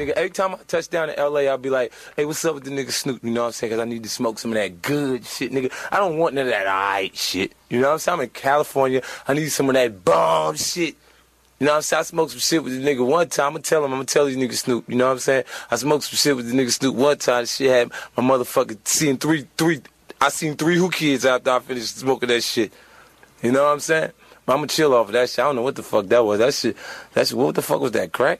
nigga. Every time I touch down in LA, I'll be like, hey, what's up with the nigga Snoop? You know what I'm saying? Because I need to smoke some of that good shit, nigga. I don't want none of that alright shit. You know what I'm saying? I'm in California. I need some of that bomb shit. You know what I'm saying? I smoked some shit with the nigga one time. I'm gonna tell him, I'm gonna tell these niggas Snoop. You know what I'm saying? I smoked some shit with the nigga Snoop one time. Shit had my motherfucker seeing three, three, I seen three who kids after I finished smoking that shit. You know what I'm saying? But I'm gonna chill off of that shit. I don't know what the fuck that was. That shit, that shit, what the fuck was that, crack?